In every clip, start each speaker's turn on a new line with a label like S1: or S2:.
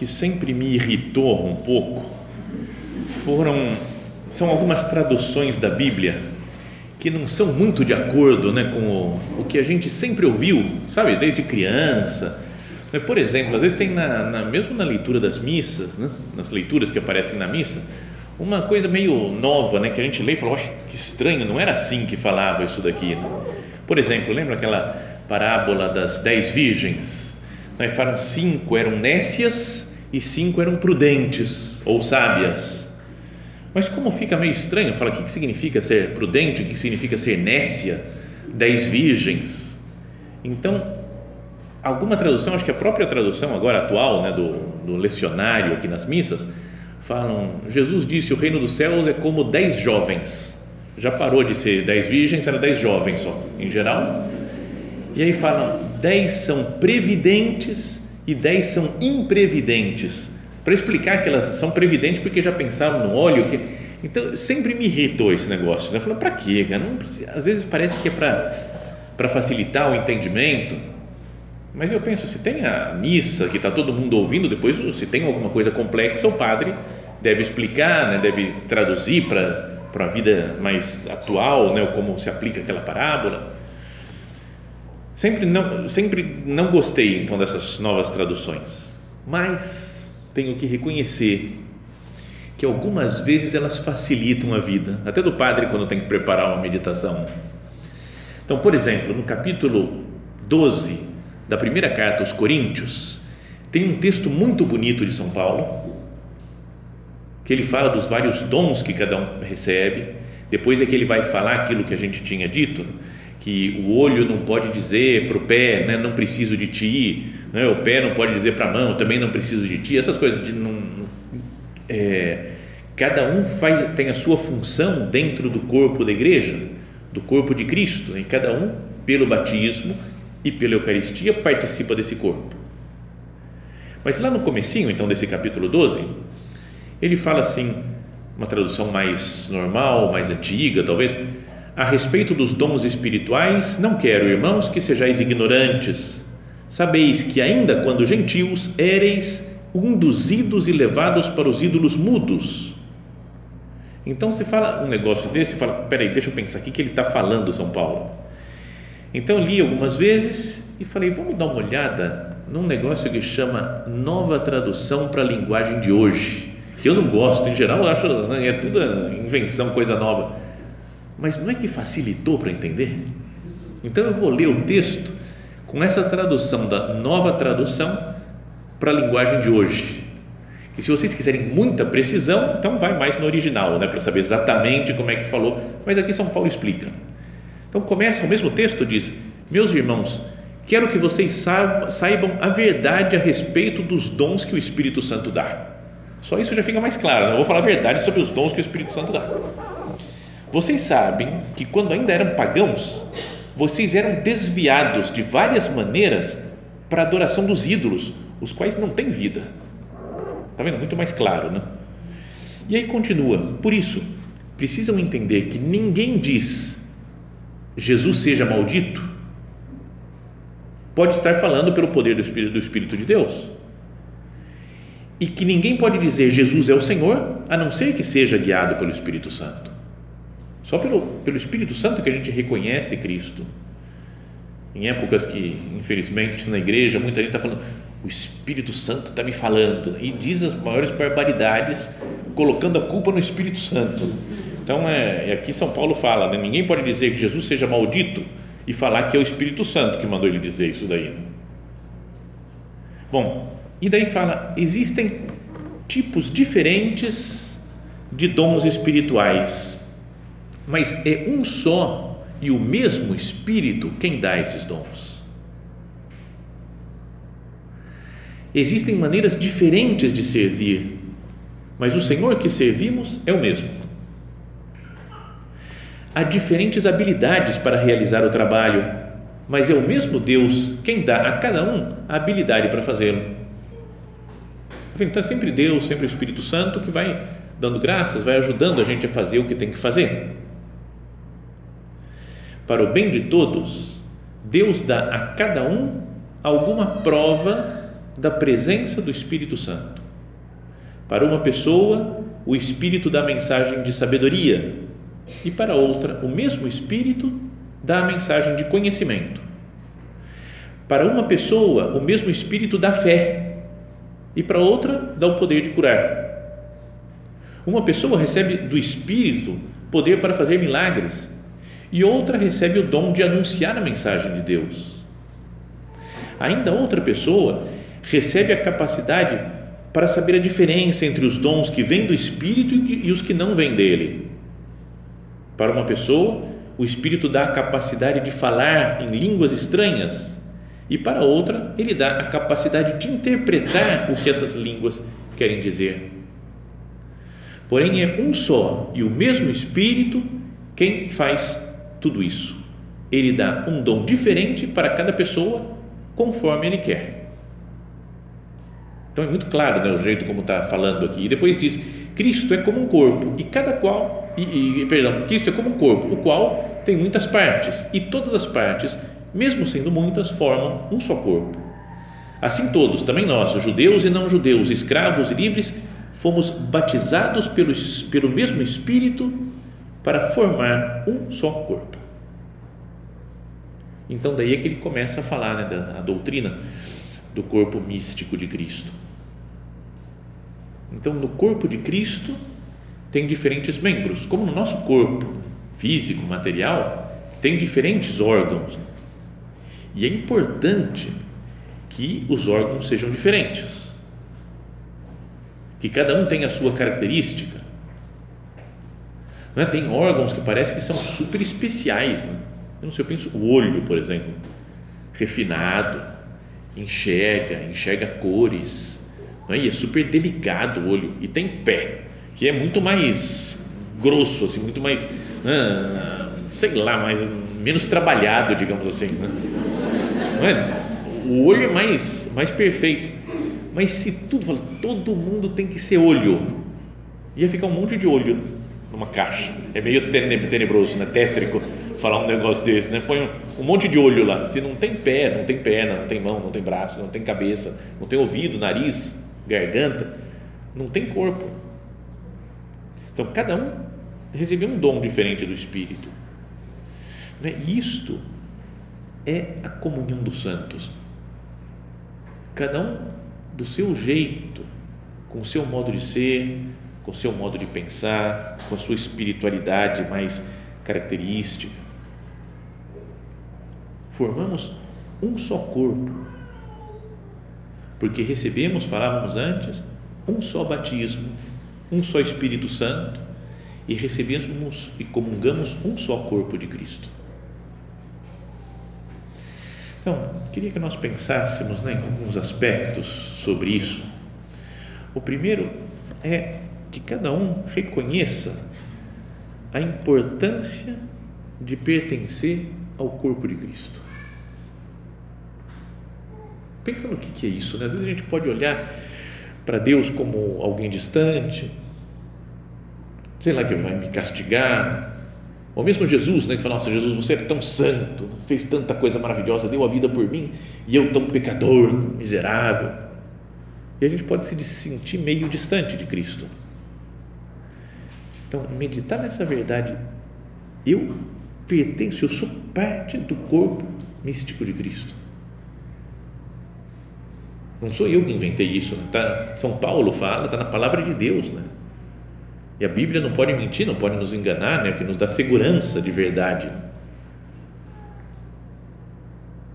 S1: que sempre me irritou um pouco foram são algumas traduções da Bíblia que não são muito de acordo né, com o, o que a gente sempre ouviu, sabe, desde criança. Por exemplo, às vezes tem na, na mesmo na leitura das missas, né, nas leituras que aparecem na missa, uma coisa meio nova, né, que a gente lê e fala, que estranho, não era assim que falava isso daqui. Né? Por exemplo, lembra aquela parábola das dez virgens? Nós falam cinco eram nécias e cinco eram prudentes ou sábias. Mas como fica meio estranho, fala o que significa ser prudente, o que significa ser nécia, dez virgens. Então, alguma tradução, acho que a própria tradução agora atual, né, do, do lecionário aqui nas missas, falam, Jesus disse, o reino dos céus é como dez jovens. Já parou de ser dez virgens, era dez jovens só, em geral. E aí falam, dez são previdentes e 10 são imprevidentes. Para explicar que elas são previdentes porque já pensaram no óleo. Que, então, sempre me irritou esse negócio. Né? Eu falei, para quê? Cara? Não, às vezes parece que é para facilitar o entendimento. Mas eu penso, se tem a missa que está todo mundo ouvindo, depois, se tem alguma coisa complexa, o padre deve explicar, né? deve traduzir para a vida mais atual, né, como se aplica aquela parábola. Sempre não, sempre não gostei então dessas novas traduções, mas tenho que reconhecer que algumas vezes elas facilitam a vida, até do padre quando tem que preparar uma meditação. Então, por exemplo, no capítulo 12 da primeira carta aos Coríntios, tem um texto muito bonito de São Paulo, que ele fala dos vários dons que cada um recebe, depois é que ele vai falar aquilo que a gente tinha dito, que o olho não pode dizer para o pé, né, não preciso de ti, né, o pé não pode dizer para a mão, também não preciso de ti, essas coisas de não, é, cada um faz, tem a sua função dentro do corpo da igreja, do corpo de Cristo, e cada um, pelo batismo e pela Eucaristia, participa desse corpo. Mas lá no comecinho, então, desse capítulo 12, ele fala assim, uma tradução mais normal, mais antiga, talvez, a respeito dos dons espirituais, não quero, irmãos, que sejais ignorantes. Sabeis que, ainda quando gentios, éreis induzidos e levados para os ídolos mudos. Então, se fala um negócio desse, fala: peraí, deixa eu pensar, o que ele está falando, São Paulo? Então, li algumas vezes e falei: vamos dar uma olhada num negócio que chama Nova Tradução para a Linguagem de Hoje. Que eu não gosto, em geral, acho né, é tudo invenção, coisa nova mas não é que facilitou para entender? Então eu vou ler o texto com essa tradução da nova tradução para a linguagem de hoje. E se vocês quiserem muita precisão, então vai mais no original, né, para saber exatamente como é que falou. Mas aqui São Paulo explica. Então começa o mesmo texto diz: Meus irmãos, quero que vocês saibam a verdade a respeito dos dons que o Espírito Santo dá. Só isso já fica mais claro. Né? Eu vou falar a verdade sobre os dons que o Espírito Santo dá. Vocês sabem que quando ainda eram pagãos, vocês eram desviados de várias maneiras para a adoração dos ídolos, os quais não têm vida. Está vendo? Muito mais claro, né? E aí continua. Por isso, precisam entender que ninguém diz Jesus seja maldito, pode estar falando pelo poder do Espírito, do Espírito de Deus. E que ninguém pode dizer Jesus é o Senhor, a não ser que seja guiado pelo Espírito Santo. Só pelo, pelo Espírito Santo que a gente reconhece Cristo. Em épocas que, infelizmente, na igreja, muita gente está falando, o Espírito Santo está me falando, e diz as maiores barbaridades colocando a culpa no Espírito Santo. Então, é, aqui São Paulo fala, né? ninguém pode dizer que Jesus seja maldito e falar que é o Espírito Santo que mandou ele dizer isso daí. Né? Bom, e daí fala, existem tipos diferentes de dons espirituais, mas é um só e o mesmo Espírito quem dá esses dons. Existem maneiras diferentes de servir, mas o Senhor que servimos é o mesmo. Há diferentes habilidades para realizar o trabalho, mas é o mesmo Deus quem dá a cada um a habilidade para fazê-lo. Então é sempre Deus, sempre o Espírito Santo que vai dando graças, vai ajudando a gente a fazer o que tem que fazer. Para o bem de todos, Deus dá a cada um alguma prova da presença do Espírito Santo. Para uma pessoa, o Espírito dá a mensagem de sabedoria, e para outra, o mesmo Espírito dá a mensagem de conhecimento. Para uma pessoa, o mesmo Espírito dá fé, e para outra, dá o poder de curar. Uma pessoa recebe do Espírito poder para fazer milagres, e outra recebe o dom de anunciar a mensagem de Deus. Ainda outra pessoa recebe a capacidade para saber a diferença entre os dons que vêm do Espírito e os que não vêm dele. Para uma pessoa, o Espírito dá a capacidade de falar em línguas estranhas, e para outra, ele dá a capacidade de interpretar o que essas línguas querem dizer. Porém, é um só e o mesmo Espírito quem faz tudo isso. Ele dá um dom diferente para cada pessoa, conforme ele quer. Então é muito claro né, o jeito como está falando aqui. E depois diz: Cristo é como um corpo, e cada qual e, e, perdão, Cristo é como um corpo, o qual tem muitas partes, e todas as partes, mesmo sendo muitas, formam um só corpo. Assim todos, também nós, judeus e não judeus, escravos e livres, fomos batizados pelo, pelo mesmo Espírito para formar um só corpo. Então daí é que ele começa a falar né, da doutrina do corpo místico de Cristo. Então no corpo de Cristo tem diferentes membros, como no nosso corpo físico, material, tem diferentes órgãos. E é importante que os órgãos sejam diferentes, que cada um tenha a sua característica. Não é? Tem órgãos que parece que são super especiais. Né? Eu não sei, eu penso o olho, por exemplo, refinado, enxerga, enxerga cores, não é? e é super delicado o olho, e tem pé que é muito mais grosso, assim, muito mais, ah, sei lá, mais, menos trabalhado, digamos assim. Né? Não é? O olho é mais, mais perfeito. Mas se tudo, todo mundo tem que ser olho, ia ficar um monte de olho numa caixa. É meio tenebroso, né? tétrico falar um negócio desse, né? Põe um, monte de olho lá. Se não tem pé, não tem perna, não tem mão, não tem braço, não tem cabeça, não tem ouvido, nariz, garganta, não tem corpo então, cada um recebeu um dom diferente do Espírito. Né? Isto é a comunhão dos santos. Cada um do seu jeito, com o seu modo de ser, com seu modo de pensar, com a sua espiritualidade mais característica. Formamos um só corpo, porque recebemos, falávamos antes, um só batismo um só Espírito Santo e recebemos e comungamos um só corpo de Cristo. Então, queria que nós pensássemos né, em alguns aspectos sobre isso. O primeiro é que cada um reconheça a importância de pertencer ao corpo de Cristo. Pensa no que é isso, né? Às vezes a gente pode olhar para Deus como alguém distante, sei lá que vai me castigar. Ou mesmo Jesus, né, que fala: Nossa, Jesus, você é tão santo, fez tanta coisa maravilhosa, deu a vida por mim e eu, tão pecador, miserável. E a gente pode se sentir meio distante de Cristo. Então, meditar nessa verdade, eu pertenço, eu sou parte do corpo místico de Cristo. Não sou eu que inventei isso. Né? Tá, São Paulo fala, está na palavra de Deus. Né? E a Bíblia não pode mentir, não pode nos enganar, né? que nos dá segurança de verdade.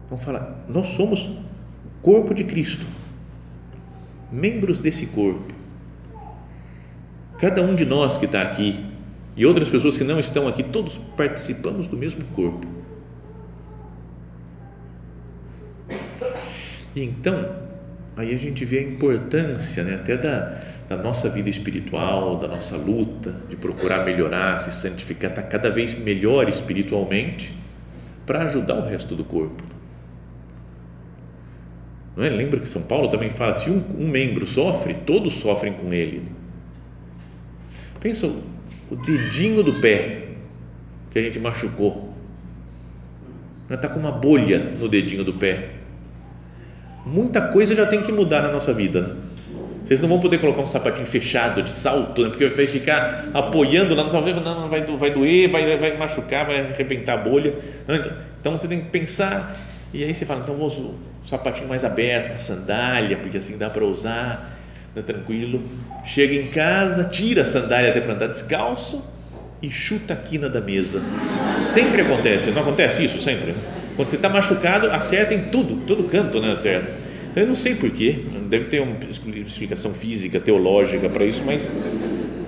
S1: Vamos falar, nós somos corpo de Cristo, membros desse corpo. Cada um de nós que está aqui e outras pessoas que não estão aqui, todos participamos do mesmo corpo. E então, aí a gente vê a importância né, até da, da nossa vida espiritual, da nossa luta, de procurar melhorar, se santificar, estar tá cada vez melhor espiritualmente, para ajudar o resto do corpo. Não é? Lembra que São Paulo também fala: se um, um membro sofre, todos sofrem com ele. Pensa o, dedinho do pé que a gente machucou. Está com uma bolha no dedinho do pé. Muita coisa já tem que mudar na nossa vida. Né? Vocês não vão poder colocar um sapatinho fechado de salto, né? porque vai ficar apoiando lá no salto, não, vai, vai doer, vai, vai machucar, vai arrebentar a bolha. Então, então você tem que pensar, e aí você fala, então vou usar o sapatinho mais aberto, a sandália, porque assim dá para usar né, tranquilo. Chega em casa, tira a sandália até para andar descalço e chuta a quina da mesa. Sempre acontece, não acontece isso sempre? Quando você está machucado, acerta em tudo, todo canto, né? Acerta. Então, eu não sei porquê, deve ter uma explicação física, teológica para isso, mas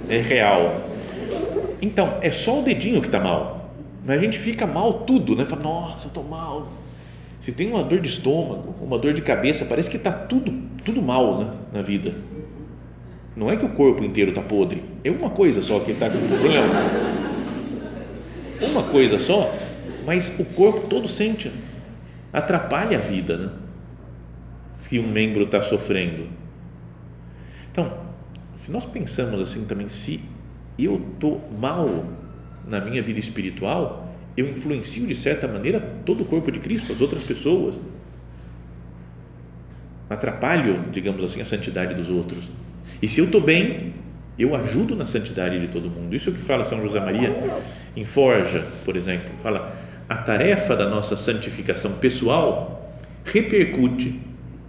S1: é real. Então, é só o dedinho que está mal. Mas a gente fica mal tudo, né? Fala, nossa, estou mal. Se tem uma dor de estômago, uma dor de cabeça, parece que está tudo, tudo mal né? na vida. Não é que o corpo inteiro está podre, é uma coisa só que está com problema. Uma coisa só, mas o corpo todo sente. Atrapalha a vida, né? Que um membro está sofrendo. Então, se nós pensamos assim também, se eu estou mal na minha vida espiritual, eu influencio de certa maneira todo o corpo de Cristo, as outras pessoas. Atrapalho, digamos assim, a santidade dos outros. E se eu estou bem, eu ajudo na santidade de todo mundo. Isso é o que fala São José Maria em Forja, por exemplo. Fala: a tarefa da nossa santificação pessoal repercute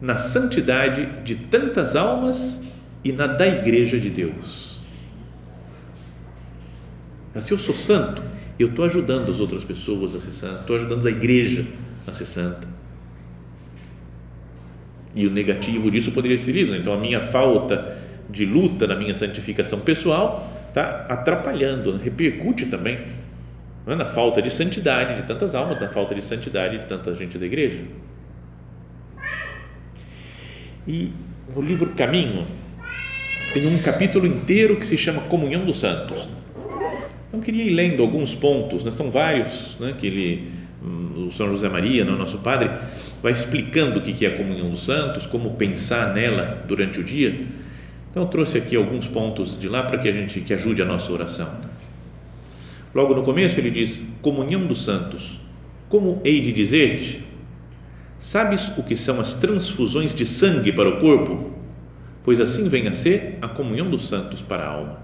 S1: na santidade de tantas almas e na da Igreja de Deus. Se eu sou santo, eu estou ajudando as outras pessoas a ser santas, estou ajudando a igreja a ser santa. E o negativo disso poderia ser lido. Então, a minha falta de luta na minha santificação pessoal está atrapalhando, repercute também é? na falta de santidade de tantas almas, na falta de santidade de tanta gente da igreja. E no livro Caminho tem um capítulo inteiro que se chama Comunhão dos Santos. Então queria ir lendo alguns pontos, né? são vários né? que ele, hum, o São José Maria, né? nosso padre, vai explicando o que é a Comunhão dos Santos, como pensar nela durante o dia então eu trouxe aqui alguns pontos de lá para que a gente que ajude a nossa oração. Logo no começo ele diz: Comunhão dos santos. Como hei de dizer-te? Sabes o que são as transfusões de sangue para o corpo? Pois assim vem a ser a comunhão dos santos para a alma.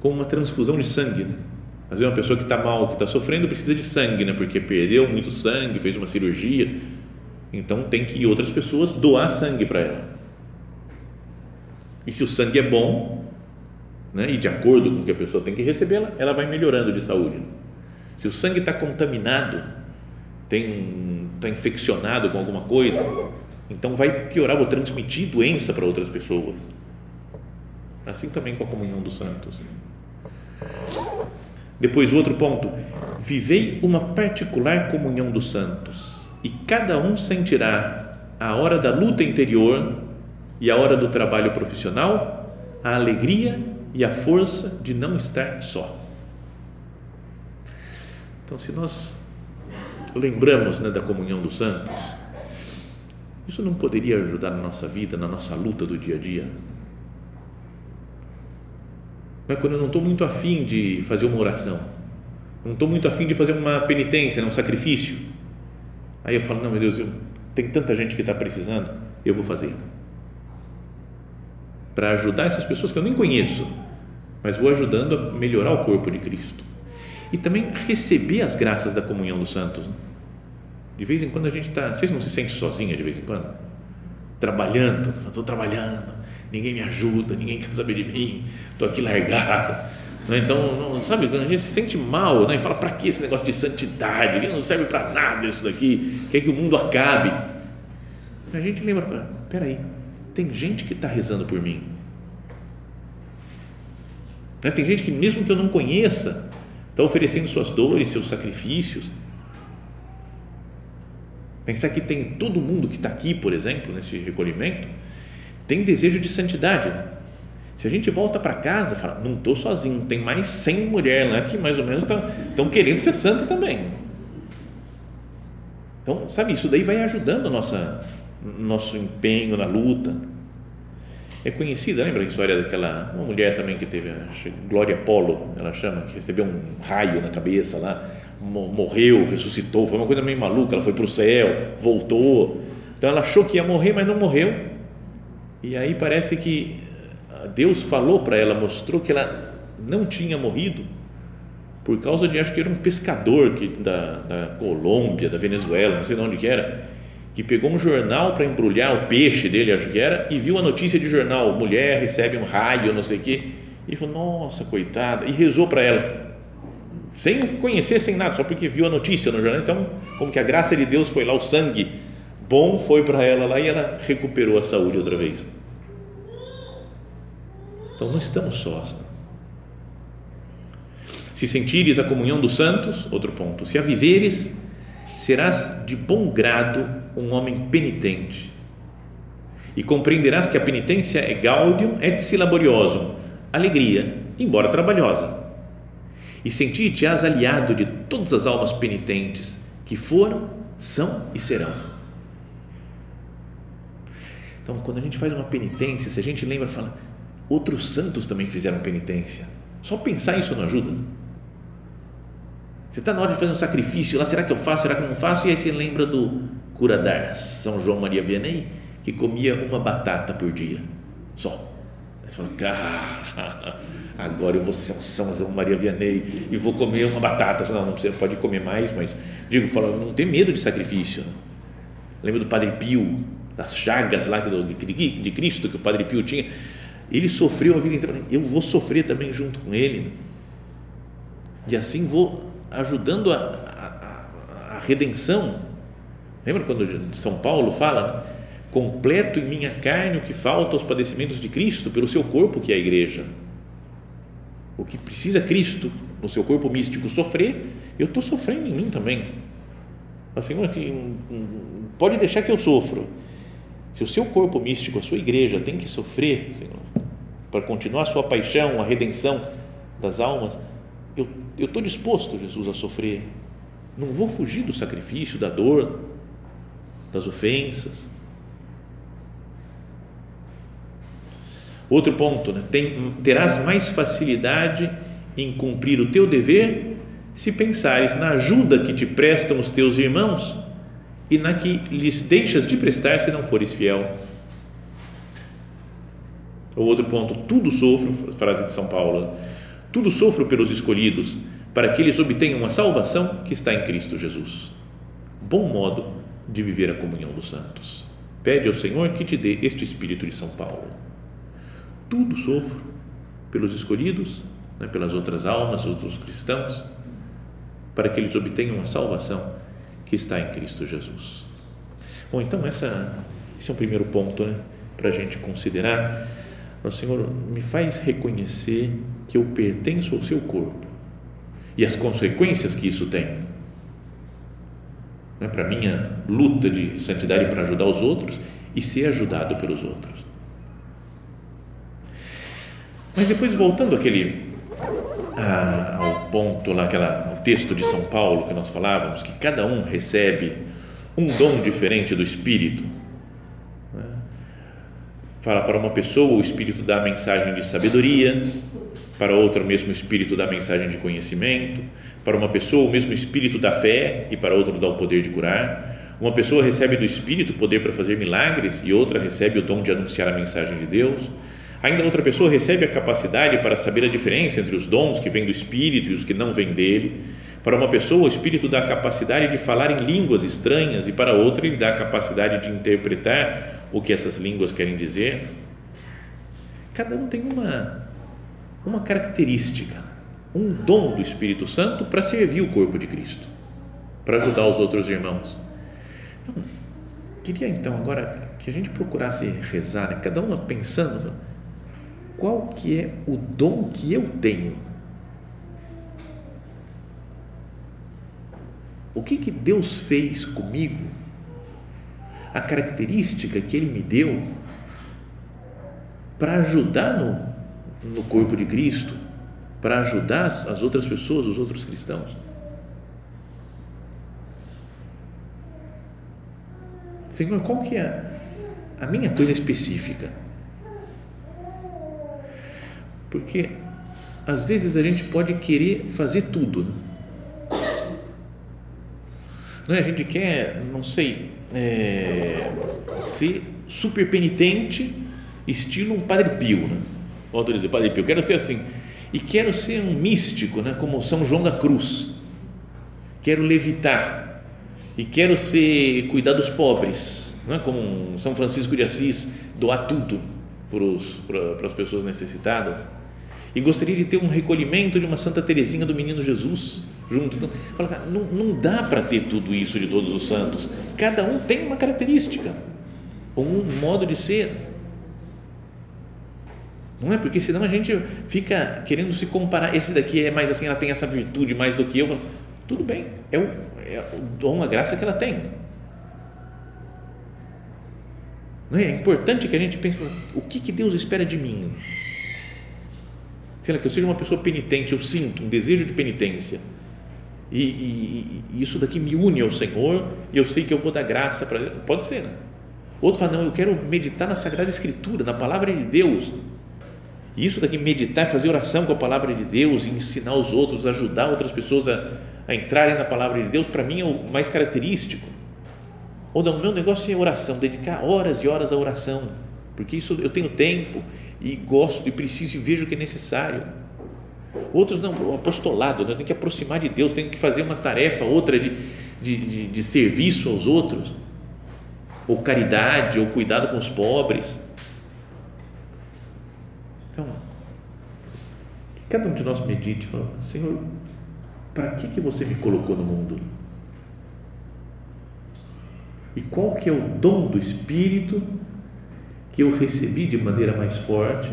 S1: Como uma transfusão de sangue. Né? Às vezes uma pessoa que está mal, que está sofrendo, precisa de sangue, né? porque perdeu muito sangue, fez uma cirurgia. Então tem que outras pessoas doar sangue para ela. E se o sangue é bom, né, e de acordo com o que a pessoa tem que receber, ela, ela vai melhorando de saúde. Se o sangue está contaminado, está infeccionado com alguma coisa, então vai piorar, vou transmitir doença para outras pessoas. Assim também com a comunhão dos santos. Depois, o outro ponto: vivei uma particular comunhão dos santos, e cada um sentirá a hora da luta interior e a hora do trabalho profissional, a alegria e a força de não estar só. Então, se nós lembramos né, da comunhão dos santos, isso não poderia ajudar na nossa vida, na nossa luta do dia a dia? Mas quando eu não estou muito afim de fazer uma oração, não estou muito afim de fazer uma penitência, né, um sacrifício, aí eu falo, não, meu Deus, eu, tem tanta gente que está precisando, eu vou fazer para ajudar essas pessoas que eu nem conheço, mas vou ajudando a melhorar o corpo de Cristo. E também receber as graças da comunhão dos santos. Né? De vez em quando a gente está. Vocês não se sentem sozinha de vez em quando? trabalhando, estou trabalhando, ninguém me ajuda, ninguém quer saber de mim, estou aqui largado. Né? Então, não, sabe, quando a gente se sente mal né? e fala, para que esse negócio de santidade? Não serve para nada isso daqui, quer que o mundo acabe. A gente lembra, peraí, tem gente que está rezando por mim. Né? Tem gente que, mesmo que eu não conheça, está oferecendo suas dores, seus sacrifícios. Pensar que tem todo mundo que está aqui, por exemplo, nesse recolhimento, tem desejo de santidade. Né? Se a gente volta para casa, fala, não estou sozinho, tem mais 100 mulheres lá que mais ou menos estão querendo ser santa também. Então, sabe, isso daí vai ajudando nossa, nosso empenho na luta. É conhecida, lembra a história daquela uma mulher também que teve, Glória Polo, ela chama, que recebeu um raio na cabeça lá, morreu, ressuscitou, foi uma coisa meio maluca, ela foi para o céu, voltou. Então ela achou que ia morrer, mas não morreu. E aí parece que Deus falou para ela, mostrou que ela não tinha morrido por causa de, acho que era um pescador que, da, da Colômbia, da Venezuela, não sei de onde que era, que pegou um jornal para embrulhar o peixe dele, acho que era, e viu a notícia de jornal, mulher recebe um raio, não sei o quê, e falou, nossa, coitada, e rezou para ela, sem conhecer, sem nada, só porque viu a notícia no jornal, então, como que a graça de Deus foi lá, o sangue bom foi para ela lá, e ela recuperou a saúde outra vez. Então não estamos sós. Se sentires a comunhão dos santos, outro ponto, se a viveres, serás de bom grado um homem penitente. E compreenderás que a penitência é gaudium et si laboriosum, alegria, embora trabalhosa. E sentir-te-ás aliado de todas as almas penitentes que foram, são e serão. Então, quando a gente faz uma penitência, se a gente lembra, fala, Outros santos também fizeram penitência. Só pensar isso não ajuda. Você está na hora de fazer um sacrifício lá, será que eu faço, será que eu não faço? E aí você lembra do curadar São João Maria Vianney, que comia uma batata por dia, só. Aí você fala, cara, agora eu vou ser São João Maria Vianney e vou comer uma batata. Não, não você pode comer mais, mas digo, fala, não tem medo de sacrifício. Lembra do Padre Pio, das chagas lá de Cristo que o Padre Pio tinha ele sofreu a vida inteira, eu vou sofrer também junto com ele. E assim vou ajudando a, a, a redenção. Lembra quando São Paulo fala? Completo em minha carne o que falta aos padecimentos de Cristo pelo seu corpo, que é a igreja. O que precisa Cristo no seu corpo místico sofrer, eu estou sofrendo em mim também. Assim, pode deixar que eu sofro. Se o seu corpo místico, a sua igreja tem que sofrer, Senhor, para continuar a sua paixão, a redenção das almas, eu estou disposto, Jesus, a sofrer. Não vou fugir do sacrifício, da dor, das ofensas. Outro ponto, né? Tem, terás mais facilidade em cumprir o teu dever se pensares na ajuda que te prestam os teus irmãos e na que lhes deixas de prestar se não fores fiel. O outro ponto, tudo sofro, frase de São Paulo, tudo sofro pelos escolhidos, para que eles obtenham a salvação que está em Cristo Jesus. Bom modo de viver a comunhão dos santos. Pede ao Senhor que te dê este espírito de São Paulo. Tudo sofro pelos escolhidos, né, pelas outras almas, outros cristãos, para que eles obtenham a salvação que está em Cristo Jesus. Bom, então essa, esse é o primeiro ponto né, para a gente considerar o Senhor, me faz reconhecer que eu pertenço ao seu corpo e as consequências que isso tem. Não é para minha luta de santidade para ajudar os outros e ser ajudado pelos outros. Mas depois, voltando àquele, ah, ao ponto lá, aquela, o texto de São Paulo que nós falávamos, que cada um recebe um dom diferente do Espírito Fala para uma pessoa o Espírito dá a mensagem de sabedoria, para outra o mesmo Espírito dá mensagem de conhecimento, para uma pessoa o mesmo Espírito da fé e para outra dá o poder de curar. Uma pessoa recebe do Espírito o poder para fazer milagres e outra recebe o dom de anunciar a mensagem de Deus. Ainda outra pessoa recebe a capacidade para saber a diferença entre os dons que vêm do Espírito e os que não vêm dele. Para uma pessoa, o Espírito dá a capacidade de falar em línguas estranhas e para outra, ele dá a capacidade de interpretar o que essas línguas querem dizer. Cada um tem uma, uma característica, um dom do Espírito Santo para servir o corpo de Cristo, para ajudar os outros irmãos. Então, queria então agora que a gente procurasse rezar, né? cada uma pensando qual que é o dom que eu tenho. O que que Deus fez comigo? A característica que Ele me deu para ajudar no, no corpo de Cristo, para ajudar as outras pessoas, os outros cristãos. Senhor, qual que é a minha coisa específica? Porque às vezes a gente pode querer fazer tudo. Né? Não é? A gente quer, não sei, é, ser super penitente, estilo um Padre Pio. Né? Volto a dizer, Padre Pio, quero ser assim. E quero ser um místico, né? como São João da Cruz. Quero levitar. E quero ser cuidar dos pobres, não é? como São Francisco de Assis, doar tudo para, os, para, para as pessoas necessitadas e gostaria de ter um recolhimento de uma Santa Teresinha do Menino Jesus junto. Então, fala, cara, não, não dá para ter tudo isso de todos os santos. Cada um tem uma característica, um modo de ser. Não é? Porque senão a gente fica querendo se comparar. Esse daqui é mais assim, ela tem essa virtude mais do que eu. Tudo bem, é o, é o dom, a graça que ela tem. Não é? é importante que a gente pense: o que, que Deus espera de mim? sei lá, que eu seja uma pessoa penitente, eu sinto um desejo de penitência. E, e, e, isso daqui me une ao Senhor e eu sei que eu vou dar graça para. Pode ser, né? Outro fala, não, eu quero meditar na Sagrada Escritura, na Palavra de Deus. E isso daqui, meditar, fazer oração com a Palavra de Deus, ensinar os outros, ajudar outras pessoas a, a entrarem na Palavra de Deus, para mim é o mais característico. Ou não, meu negócio é oração, dedicar horas e horas à oração, porque isso eu tenho tempo e gosto e preciso e vejo que é necessário. Outros não, o apostolado, né? tem que aproximar de Deus, tem que fazer uma tarefa, outra de, de, de, de serviço aos outros, ou caridade, ou cuidado com os pobres. Então, que cada um de nós medite, fala, Senhor, para que que você me colocou no mundo? E qual que é o dom do Espírito que eu recebi de maneira mais forte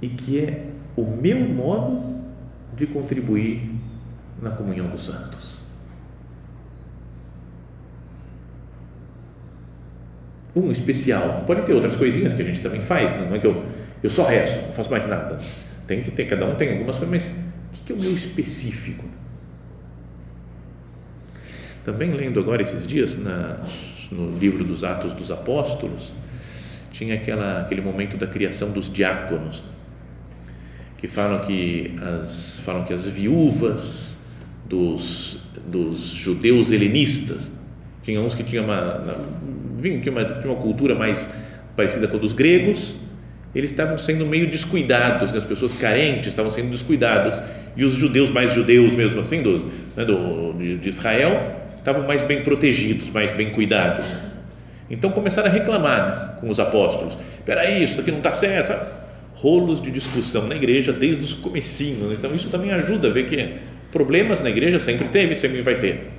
S1: e que é o meu modo de contribuir na comunhão dos santos. Um especial, pode ter outras coisinhas que a gente também faz, não é que eu, eu só rezo, não faço mais nada. Tem que ter, cada um tem algumas coisas, mas o que é o meu específico? Também lendo agora esses dias na, no livro dos Atos dos Apóstolos, tinha aquela, aquele momento da criação dos diáconos, que falam que as, falam que as viúvas dos, dos judeus helenistas, tinha uns que tinham uma, tinha uma, tinha uma cultura mais parecida com a dos gregos, eles estavam sendo meio descuidados, né? as pessoas carentes estavam sendo descuidados, e os judeus mais judeus mesmo assim, do, né, do, de Israel, estavam mais bem protegidos, mais bem cuidados. Então começaram a reclamar né, com os apóstolos. Espera aí, isso aqui não está certo. Sabe? Rolos de discussão na igreja desde os comecinhos. Então isso também ajuda a ver que problemas na igreja sempre teve, sempre vai ter.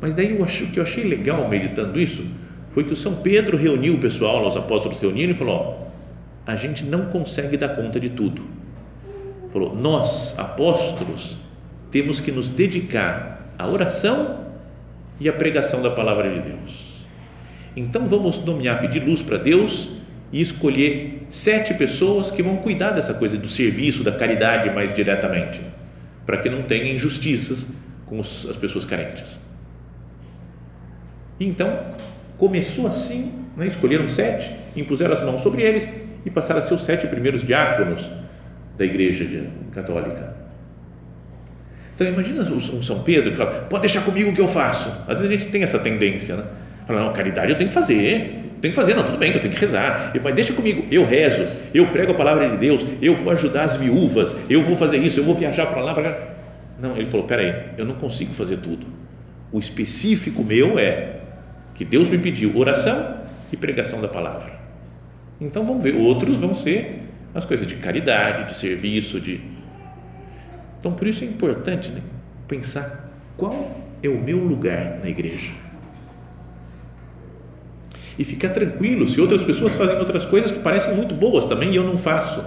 S1: Mas daí eu acho, o que eu achei legal meditando isso foi que o São Pedro reuniu o pessoal, os apóstolos reuniram e falou: ó, a gente não consegue dar conta de tudo. Falou: nós, apóstolos, temos que nos dedicar à oração e à pregação da palavra de Deus então vamos nomear, pedir luz para Deus e escolher sete pessoas que vão cuidar dessa coisa do serviço, da caridade mais diretamente, para que não tenha injustiças com as pessoas carentes. Então, começou assim, né? escolheram sete, impuseram as mãos sobre eles e passaram a ser os sete primeiros diáconos da igreja católica. Então, imagina um São Pedro que fala, pode deixar comigo o que eu faço. Às vezes a gente tem essa tendência, né? Fala, não, caridade eu tenho que fazer. Tenho que fazer, não, tudo bem que eu tenho que rezar. Mas deixa comigo, eu rezo, eu prego a palavra de Deus, eu vou ajudar as viúvas, eu vou fazer isso, eu vou viajar para lá, para. Não, ele falou: peraí, eu não consigo fazer tudo. O específico meu é que Deus me pediu oração e pregação da palavra. Então vamos ver, outros vão ser as coisas de caridade, de serviço, de. Então por isso é importante né, pensar qual é o meu lugar na igreja. E ficar tranquilo se outras pessoas fazem outras coisas que parecem muito boas também e eu não faço.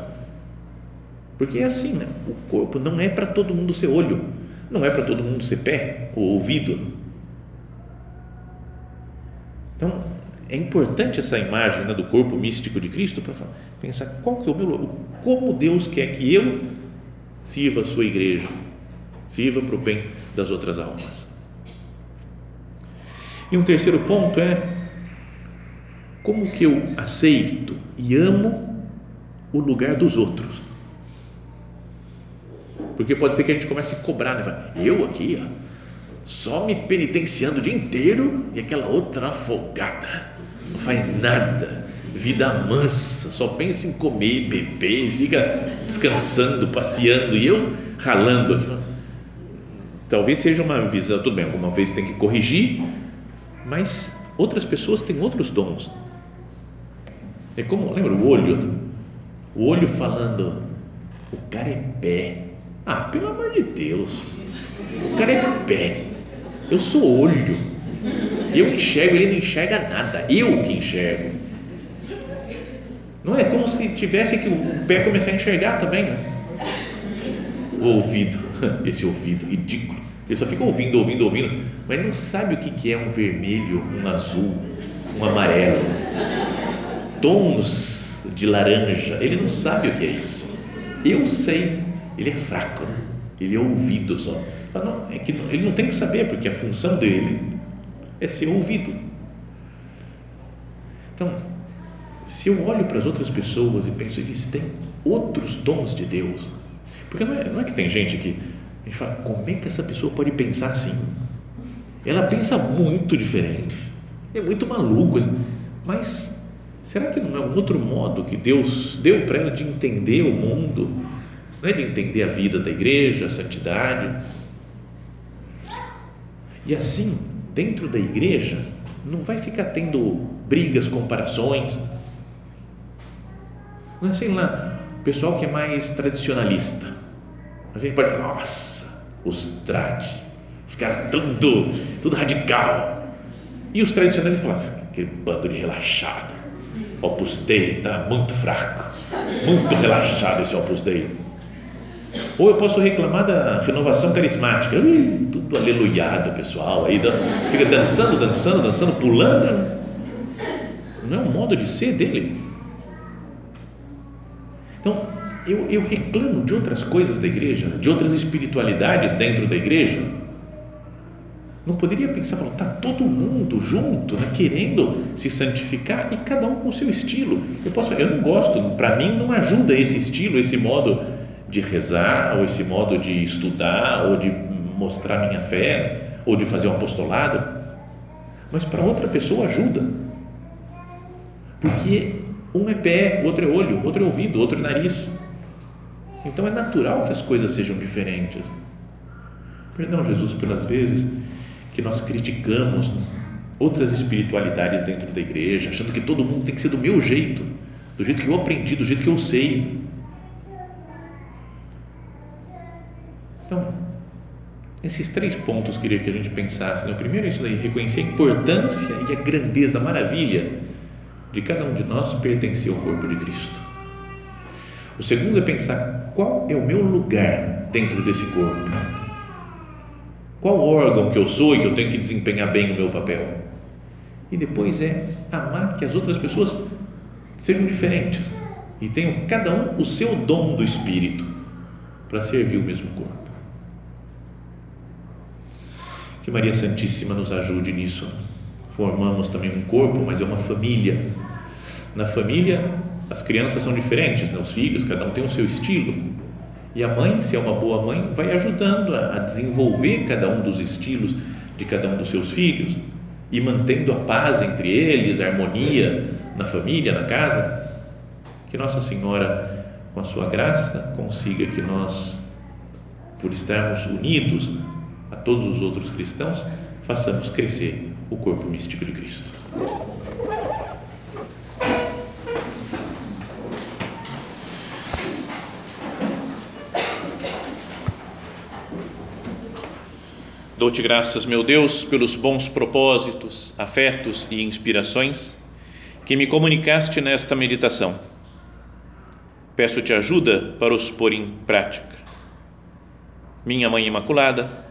S1: Porque é assim, né? o corpo não é para todo mundo ser olho, não é para todo mundo ser pé ou ouvido. Então, é importante essa imagem né, do corpo místico de Cristo para pensar qual que é o meu como Deus quer que eu sirva a sua igreja, sirva para o bem das outras almas. E um terceiro ponto é como que eu aceito e amo o lugar dos outros. Porque pode ser que a gente comece a cobrar, né? Eu aqui, ó, só me penitenciando o dia inteiro e aquela outra afogada, não faz nada, vida mansa, só pensa em comer, beber, fica descansando, passeando e eu ralando aqui. Talvez seja uma visão, tudo bem, alguma vez tem que corrigir, mas outras pessoas têm outros dons. É como, lembra o olho? Né? O olho falando, o cara é pé. Ah, pelo amor de Deus, o cara é pé. Eu sou olho. Eu enxergo, ele não enxerga nada. Eu que enxergo. Não é como se tivesse que o pé começar a enxergar também, né? O ouvido, esse ouvido ridículo. Ele só fica ouvindo, ouvindo, ouvindo, mas não sabe o que é um vermelho, um azul, um amarelo, tons de laranja. Ele não sabe o que é isso. Eu sei. Ele é fraco, né? ele é ouvido só. Fala, não, é que ele não tem que saber, porque a função dele é ser ouvido. Então, se eu olho para as outras pessoas e penso, eles têm outros dons de Deus, porque não é, não é que tem gente que gente fala, como é que essa pessoa pode pensar assim? Ela pensa muito diferente, é muito maluco, mas será que não é um outro modo que Deus deu para ela de entender o mundo, não é de entender a vida da igreja, a santidade? E assim, dentro da igreja, não vai ficar tendo brigas, comparações. Não é, sei lá, pessoal que é mais tradicionalista. A gente pode falar, nossa, os trad, os caras tudo, tudo radical. E os tradicionalistas falam assim, aquele bando de relaxado. Opus Dei está muito fraco, muito relaxado esse Opus Dei. Ou eu posso reclamar da renovação carismática. Tudo aleluiado, pessoal. Aí fica dançando, dançando, dançando, pulando. Não é o modo de ser deles. Então, eu, eu reclamo de outras coisas da igreja, de outras espiritualidades dentro da igreja. Não poderia pensar, falar, tá todo mundo junto, né, querendo se santificar e cada um com o seu estilo. Eu posso, eu não gosto, para mim não ajuda esse estilo, esse modo de rezar, ou esse modo de estudar, ou de mostrar minha fé, ou de fazer um apostolado, mas para outra pessoa ajuda. Porque um é pé, outro é olho, outro é ouvido, outro é nariz. Então é natural que as coisas sejam diferentes. Perdão, Jesus, pelas vezes que nós criticamos outras espiritualidades dentro da igreja, achando que todo mundo tem que ser do meu jeito, do jeito que eu aprendi, do jeito que eu sei. Então, esses três pontos queria que a gente pensasse. Né? O primeiro é isso daí, reconhecer a importância e a grandeza, a maravilha de cada um de nós pertencer ao corpo de Cristo. O segundo é pensar qual é o meu lugar dentro desse corpo. Qual órgão que eu sou e que eu tenho que desempenhar bem o meu papel. E depois é amar que as outras pessoas sejam diferentes e tenham cada um o seu dom do Espírito para servir o mesmo corpo. Que Maria Santíssima nos ajude nisso. Formamos também um corpo, mas é uma família. Na família, as crianças são diferentes, né? os filhos, cada um tem o seu estilo. E a mãe, se é uma boa mãe, vai ajudando a, desenvolver cada um dos estilos de cada um dos seus filhos e mantendo a paz entre eles, a harmonia na família, na casa. Que Nossa Senhora, com a sua graça, consiga que nós, por estarmos unidos, a todos os outros cristãos, façamos crescer o corpo místico de Cristo. Dou-te graças, meu Deus, pelos bons propósitos, afetos e inspirações que me comunicaste nesta meditação. Peço-te ajuda para os pôr em prática. Minha Mãe Imaculada,